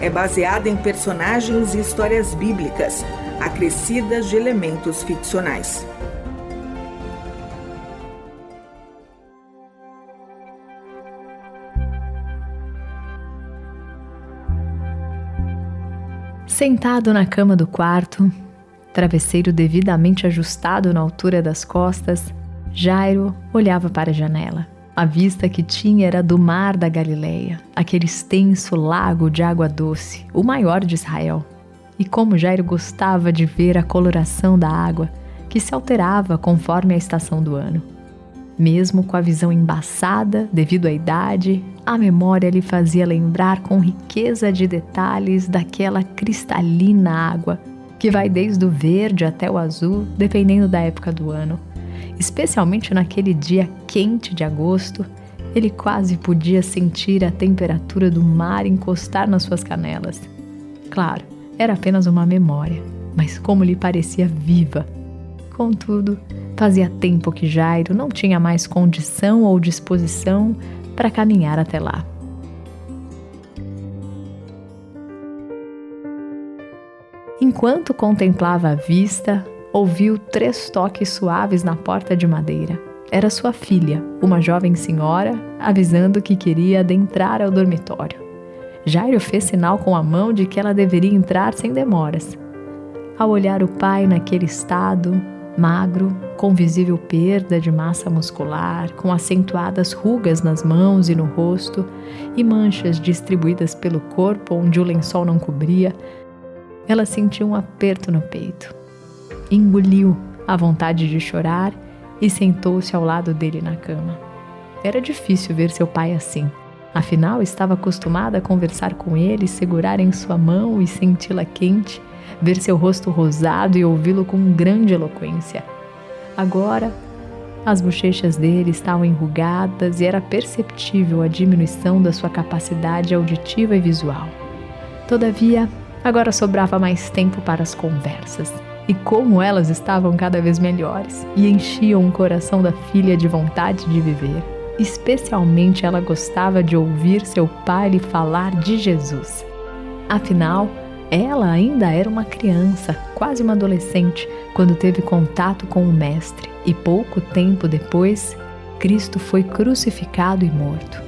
é baseada em personagens e histórias bíblicas, acrescidas de elementos ficcionais. Sentado na cama do quarto, travesseiro devidamente ajustado na altura das costas, Jairo olhava para a janela. A vista que tinha era do mar da Galileia, aquele extenso lago de água doce, o maior de Israel. E como Jairo gostava de ver a coloração da água, que se alterava conforme a estação do ano. Mesmo com a visão embaçada devido à idade, a memória lhe fazia lembrar com riqueza de detalhes daquela cristalina água que vai desde o verde até o azul, dependendo da época do ano. Especialmente naquele dia quente de agosto, ele quase podia sentir a temperatura do mar encostar nas suas canelas. Claro, era apenas uma memória, mas como lhe parecia viva. Contudo, Fazia tempo que Jairo não tinha mais condição ou disposição para caminhar até lá. Enquanto contemplava a vista, ouviu três toques suaves na porta de madeira. Era sua filha, uma jovem senhora, avisando que queria adentrar ao dormitório. Jairo fez sinal com a mão de que ela deveria entrar sem demoras. Ao olhar o pai naquele estado, magro, com visível perda de massa muscular, com acentuadas rugas nas mãos e no rosto e manchas distribuídas pelo corpo onde o lençol não cobria, ela sentiu um aperto no peito. Engoliu a vontade de chorar e sentou-se ao lado dele na cama. Era difícil ver seu pai assim. Afinal, estava acostumada a conversar com ele, segurar em sua mão e senti-la quente ver seu rosto rosado e ouvi-lo com grande eloquência. Agora, as bochechas dele estavam enrugadas e era perceptível a diminuição da sua capacidade auditiva e visual. Todavia, agora sobrava mais tempo para as conversas. E como elas estavam cada vez melhores e enchiam o coração da filha de vontade de viver. Especialmente ela gostava de ouvir seu pai lhe falar de Jesus. Afinal, ela ainda era uma criança, quase uma adolescente, quando teve contato com o Mestre, e pouco tempo depois, Cristo foi crucificado e morto.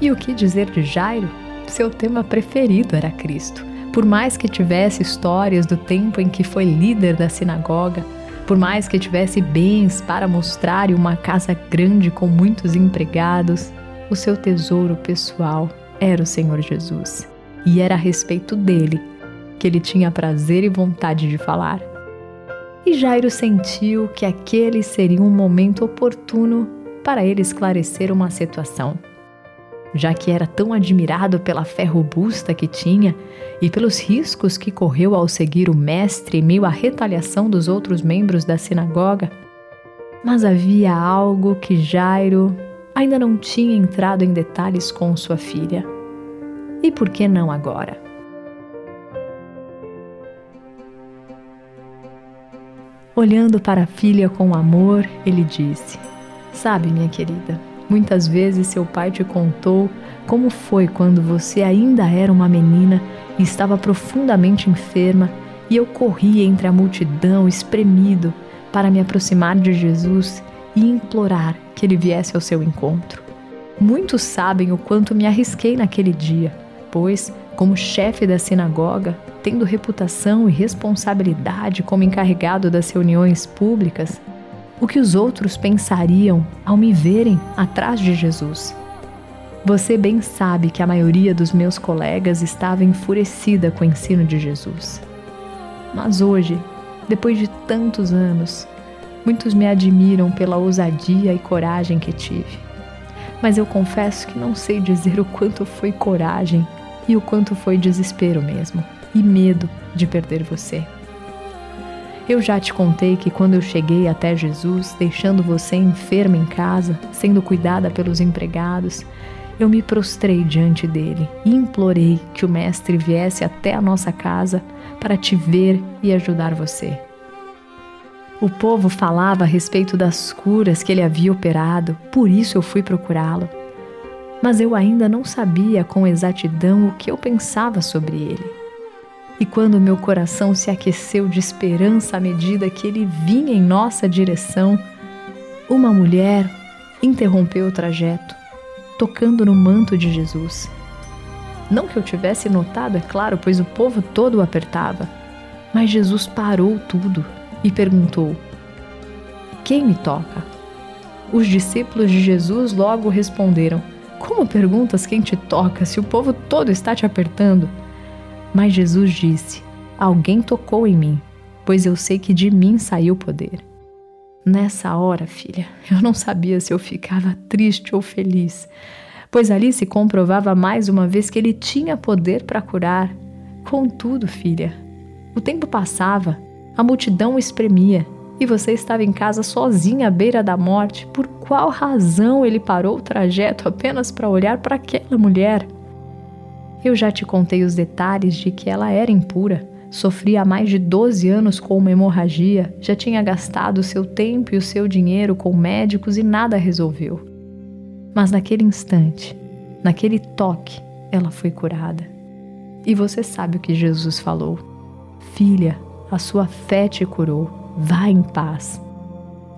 E o que dizer de Jairo? Seu tema preferido era Cristo. Por mais que tivesse histórias do tempo em que foi líder da sinagoga, por mais que tivesse bens para mostrar e uma casa grande com muitos empregados, o seu tesouro pessoal era o Senhor Jesus e era a respeito dele que ele tinha prazer e vontade de falar. E Jairo sentiu que aquele seria um momento oportuno para ele esclarecer uma situação. Já que era tão admirado pela fé robusta que tinha e pelos riscos que correu ao seguir o mestre em meio à retaliação dos outros membros da sinagoga, mas havia algo que Jairo ainda não tinha entrado em detalhes com sua filha. E por que não agora? Olhando para a filha com amor, ele disse: Sabe, minha querida, muitas vezes seu pai te contou como foi quando você ainda era uma menina e estava profundamente enferma e eu corri entre a multidão espremido para me aproximar de Jesus e implorar que ele viesse ao seu encontro. Muitos sabem o quanto me arrisquei naquele dia depois, como chefe da sinagoga, tendo reputação e responsabilidade como encarregado das reuniões públicas, o que os outros pensariam ao me verem atrás de Jesus? Você bem sabe que a maioria dos meus colegas estava enfurecida com o ensino de Jesus. Mas hoje, depois de tantos anos, muitos me admiram pela ousadia e coragem que tive. Mas eu confesso que não sei dizer o quanto foi coragem e o quanto foi desespero mesmo e medo de perder você. Eu já te contei que quando eu cheguei até Jesus, deixando você enferma em casa, sendo cuidada pelos empregados, eu me prostrei diante dele e implorei que o Mestre viesse até a nossa casa para te ver e ajudar você. O povo falava a respeito das curas que ele havia operado, por isso eu fui procurá-lo. Mas eu ainda não sabia com exatidão o que eu pensava sobre ele. E quando meu coração se aqueceu de esperança à medida que ele vinha em nossa direção, uma mulher interrompeu o trajeto, tocando no manto de Jesus. Não que eu tivesse notado, é claro, pois o povo todo o apertava, mas Jesus parou tudo e perguntou: Quem me toca? Os discípulos de Jesus logo responderam: Como perguntas quem te toca se o povo todo está te apertando? Mas Jesus disse: Alguém tocou em mim, pois eu sei que de mim saiu o poder. Nessa hora, filha, eu não sabia se eu ficava triste ou feliz, pois ali se comprovava mais uma vez que ele tinha poder para curar. Contudo, filha, o tempo passava a multidão o espremia e você estava em casa sozinha à beira da morte. Por qual razão ele parou o trajeto apenas para olhar para aquela mulher? Eu já te contei os detalhes de que ela era impura, sofria há mais de 12 anos com uma hemorragia, já tinha gastado seu tempo e o seu dinheiro com médicos e nada resolveu. Mas naquele instante, naquele toque, ela foi curada. E você sabe o que Jesus falou: Filha, a sua fé te curou. Vá em paz.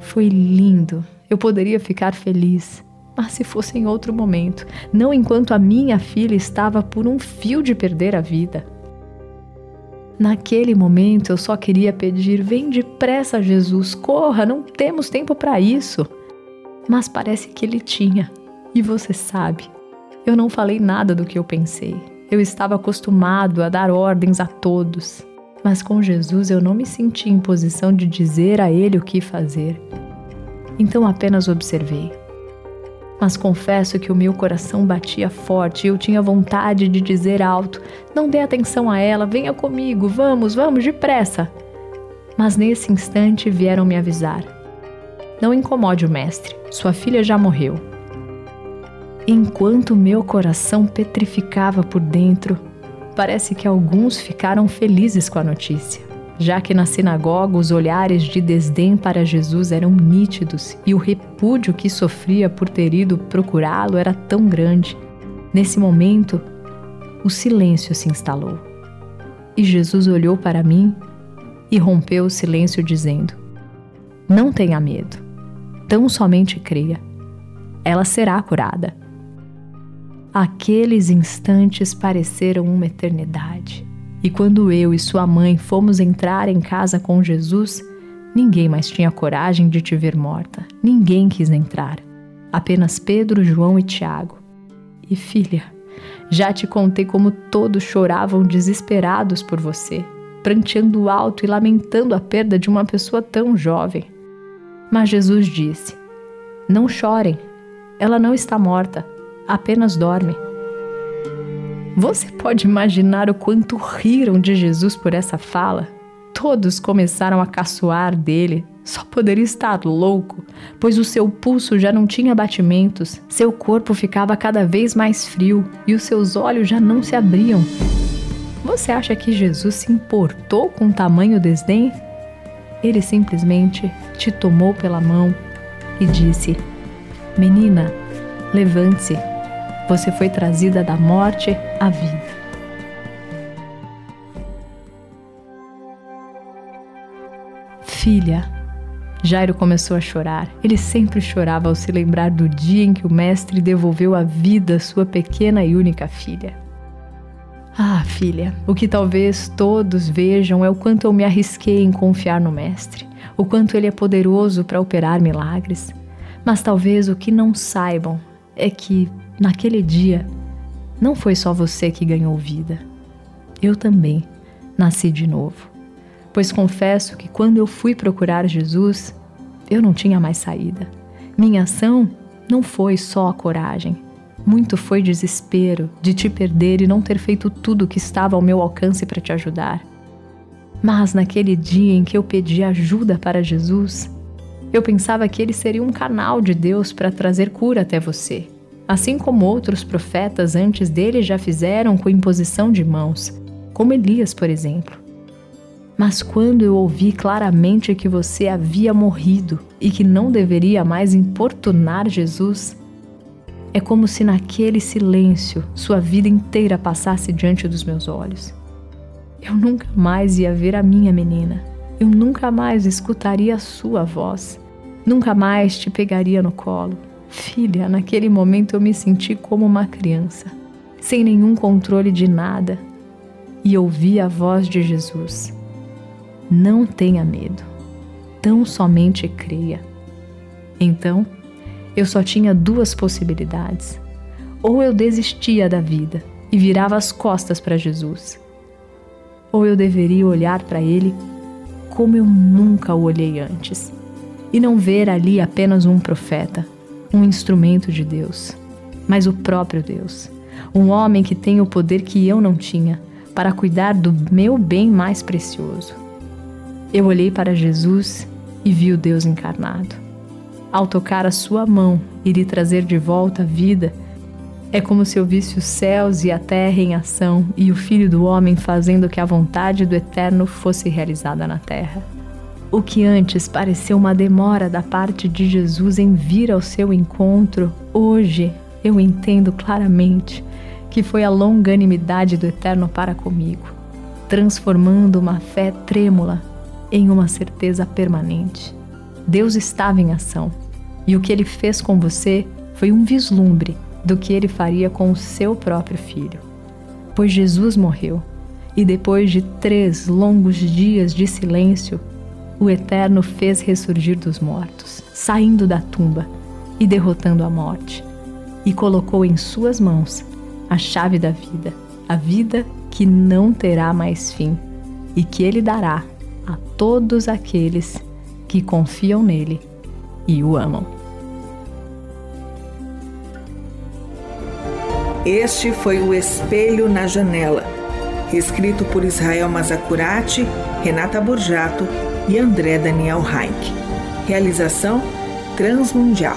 Foi lindo. Eu poderia ficar feliz. Mas se fosse em outro momento, não enquanto a minha filha estava por um fio de perder a vida. Naquele momento eu só queria pedir: vem depressa, Jesus, corra, não temos tempo para isso. Mas parece que ele tinha. E você sabe, eu não falei nada do que eu pensei. Eu estava acostumado a dar ordens a todos. Mas com Jesus eu não me senti em posição de dizer a ele o que fazer. Então apenas observei. Mas confesso que o meu coração batia forte e eu tinha vontade de dizer alto: Não dê atenção a ela, venha comigo, vamos, vamos, depressa. Mas nesse instante vieram me avisar: Não incomode o mestre, sua filha já morreu. Enquanto meu coração petrificava por dentro, Parece que alguns ficaram felizes com a notícia, já que na sinagoga os olhares de desdém para Jesus eram nítidos e o repúdio que sofria por ter ido procurá-lo era tão grande. Nesse momento, o silêncio se instalou. E Jesus olhou para mim e rompeu o silêncio, dizendo: Não tenha medo, tão somente creia. Ela será curada. Aqueles instantes pareceram uma eternidade. E quando eu e sua mãe fomos entrar em casa com Jesus, ninguém mais tinha coragem de te ver morta. Ninguém quis entrar. Apenas Pedro, João e Tiago. E filha, já te contei como todos choravam desesperados por você, pranteando alto e lamentando a perda de uma pessoa tão jovem. Mas Jesus disse: Não chorem, ela não está morta apenas dorme. Você pode imaginar o quanto riram de Jesus por essa fala? Todos começaram a caçoar dele. Só poderia estar louco, pois o seu pulso já não tinha batimentos, seu corpo ficava cada vez mais frio e os seus olhos já não se abriam. Você acha que Jesus se importou com tamanho desdém? Ele simplesmente te tomou pela mão e disse: Menina, levante-se você foi trazida da morte à vida. Filha, Jairo começou a chorar. Ele sempre chorava ao se lembrar do dia em que o mestre devolveu a vida à sua pequena e única filha. Ah, filha, o que talvez todos vejam é o quanto eu me arrisquei em confiar no mestre, o quanto ele é poderoso para operar milagres. Mas talvez o que não saibam é que Naquele dia, não foi só você que ganhou vida. Eu também nasci de novo. Pois confesso que quando eu fui procurar Jesus, eu não tinha mais saída. Minha ação não foi só a coragem, Muito foi desespero de te perder e não ter feito tudo o que estava ao meu alcance para te ajudar. Mas naquele dia em que eu pedi ajuda para Jesus, eu pensava que ele seria um canal de Deus para trazer cura até você, assim como outros profetas antes dele já fizeram com imposição de mãos, como Elias, por exemplo. Mas quando eu ouvi claramente que você havia morrido e que não deveria mais importunar Jesus, é como se naquele silêncio sua vida inteira passasse diante dos meus olhos. Eu nunca mais ia ver a minha menina. Eu nunca mais escutaria a sua voz. Nunca mais te pegaria no colo. Filha, naquele momento eu me senti como uma criança, sem nenhum controle de nada, e ouvi a voz de Jesus. Não tenha medo, tão somente creia. Então, eu só tinha duas possibilidades. Ou eu desistia da vida e virava as costas para Jesus, ou eu deveria olhar para Ele como eu nunca o olhei antes e não ver ali apenas um profeta, um instrumento de Deus, mas o próprio Deus, um homem que tem o poder que eu não tinha para cuidar do meu bem mais precioso. Eu olhei para Jesus e vi o Deus encarnado ao tocar a sua mão e lhe trazer de volta a vida, é como se eu visse os céus e a terra em ação e o Filho do Homem fazendo que a vontade do Eterno fosse realizada na terra. O que antes pareceu uma demora da parte de Jesus em vir ao seu encontro, hoje eu entendo claramente que foi a longanimidade do Eterno para comigo, transformando uma fé trêmula em uma certeza permanente. Deus estava em ação e o que ele fez com você foi um vislumbre do que ele faria com o seu próprio filho. Pois Jesus morreu e depois de três longos dias de silêncio, o Eterno fez ressurgir dos mortos, saindo da tumba e derrotando a morte, e colocou em suas mãos a chave da vida, a vida que não terá mais fim e que ele dará a todos aqueles que confiam nele e o amam. Este foi o Espelho na Janela, escrito por Israel Mazacurati, Renata Borjato e André Daniel Reich. Realização Transmundial.